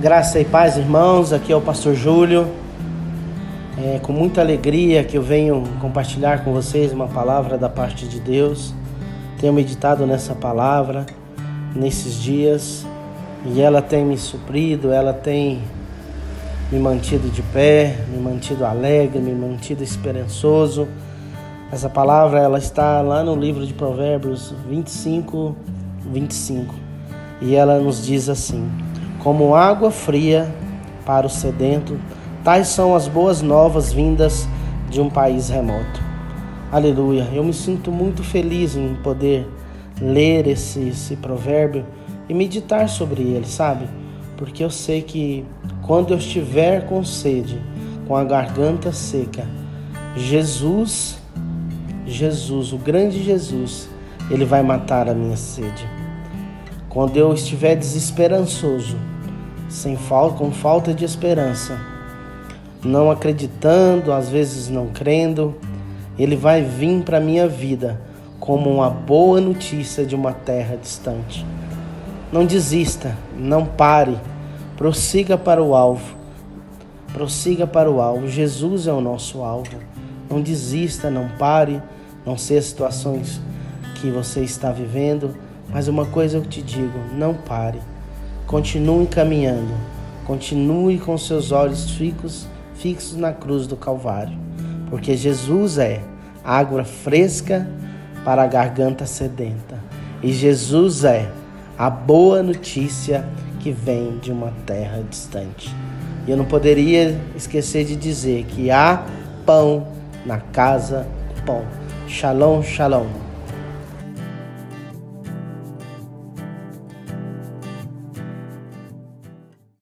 Graça e paz, irmãos. Aqui é o Pastor Júlio. É com muita alegria que eu venho compartilhar com vocês uma palavra da parte de Deus. Tenho meditado nessa palavra nesses dias e ela tem me suprido, ela tem me mantido de pé, me mantido alegre, me mantido esperançoso. Essa palavra ela está lá no livro de Provérbios 25, 25. E ela nos diz assim: como água fria para o sedento, tais são as boas novas vindas de um país remoto. Aleluia. Eu me sinto muito feliz em poder ler esse, esse provérbio e meditar sobre ele, sabe? Porque eu sei que quando eu estiver com sede, com a garganta seca, Jesus, Jesus, o grande Jesus, ele vai matar a minha sede. Quando eu estiver desesperançoso, sem falta, com falta de esperança, não acreditando, às vezes não crendo, ele vai vir para minha vida como uma boa notícia de uma terra distante. Não desista, não pare, prossiga para o alvo. Prossiga para o alvo. Jesus é o nosso alvo. Não desista, não pare, não sei as situações que você está vivendo, mas uma coisa eu te digo: não pare Continue caminhando, continue com seus olhos fixos, fixos na cruz do Calvário, porque Jesus é água fresca para a garganta sedenta, e Jesus é a boa notícia que vem de uma terra distante. E eu não poderia esquecer de dizer que há pão na casa do pão. Shalom, shalom.